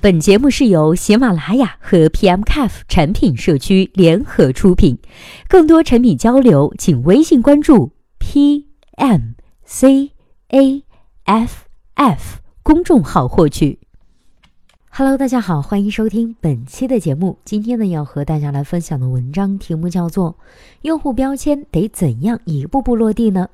本节目是由喜马拉雅和 PMCAF 产品社区联合出品，更多产品交流，请微信关注 PMCAF 公众号获取。Hello，大家好，欢迎收听本期的节目。今天呢，要和大家来分享的文章题目叫做《用户标签得怎样一步步落地呢》。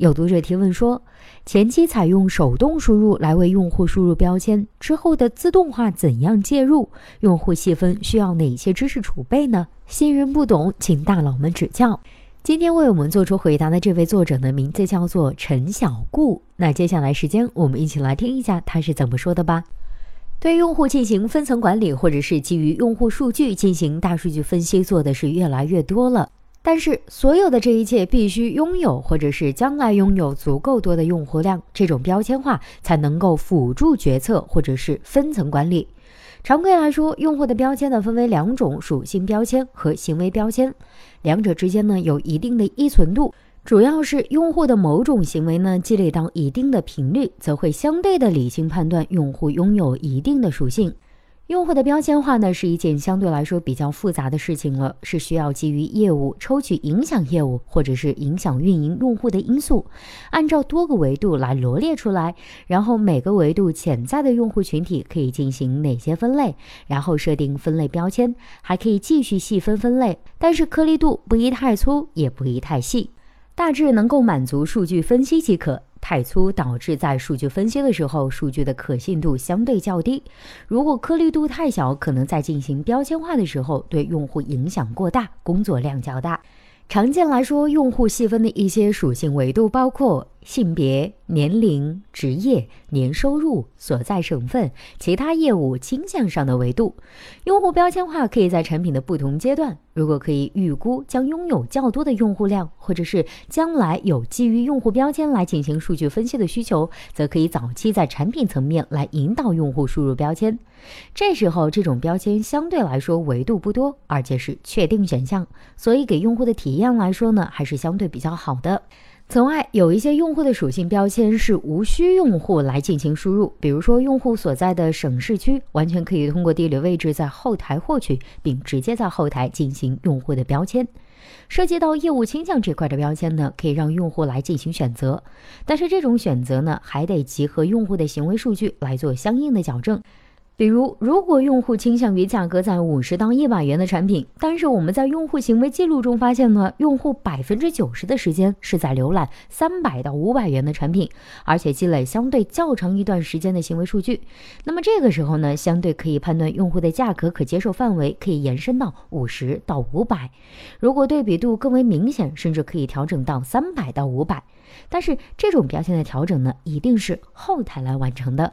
有读者提问说，前期采用手动输入来为用户输入标签，之后的自动化怎样介入？用户细分需要哪些知识储备呢？新人不懂，请大佬们指教。今天为我们做出回答的这位作者的名字叫做陈小顾。那接下来时间，我们一起来听一下他是怎么说的吧。对用户进行分层管理，或者是基于用户数据进行大数据分析，做的是越来越多了。但是，所有的这一切必须拥有，或者是将来拥有足够多的用户量，这种标签化才能够辅助决策，或者是分层管理。常规来说，用户的标签呢分为两种：属性标签和行为标签。两者之间呢有一定的依存度，主要是用户的某种行为呢积累到一定的频率，则会相对的理性判断用户拥有一定的属性。用户的标签化呢，是一件相对来说比较复杂的事情了，是需要基于业务抽取影响业务或者是影响运营用户的因素，按照多个维度来罗列出来，然后每个维度潜在的用户群体可以进行哪些分类，然后设定分类标签，还可以继续细分分类，但是颗粒度不宜太粗，也不宜太细，大致能够满足数据分析即可。太粗导致在数据分析的时候，数据的可信度相对较低。如果颗粒度太小，可能在进行标签化的时候对用户影响过大，工作量较大。常见来说，用户细分的一些属性维度包括性别、年龄、职业、年收入、所在省份、其他业务倾向上的维度。用户标签化可以在产品的不同阶段，如果可以预估将拥有较多的用户量，或者是将来有基于用户标签来进行数据分析的需求，则可以早期在产品层面来引导用户输入标签。这时候，这种标签相对来说维度不多，而且是确定选项，所以给用户的体验来说呢，还是相对比较好的。此外，有一些用户的属性标签是无需用户来进行输入，比如说用户所在的省市区，完全可以通过地理位置在后台获取，并直接在后台进行用户的标签。涉及到业务倾向这块的标签呢，可以让用户来进行选择，但是这种选择呢，还得集合用户的行为数据来做相应的矫正。比如，如果用户倾向于价格在五十到一百元的产品，但是我们在用户行为记录中发现呢，用户百分之九十的时间是在浏览三百到五百元的产品，而且积累相对较长一段时间的行为数据，那么这个时候呢，相对可以判断用户的价格可接受范围可以延伸到五十到五百。如果对比度更为明显，甚至可以调整到三百到五百。但是这种标签的调整呢，一定是后台来完成的。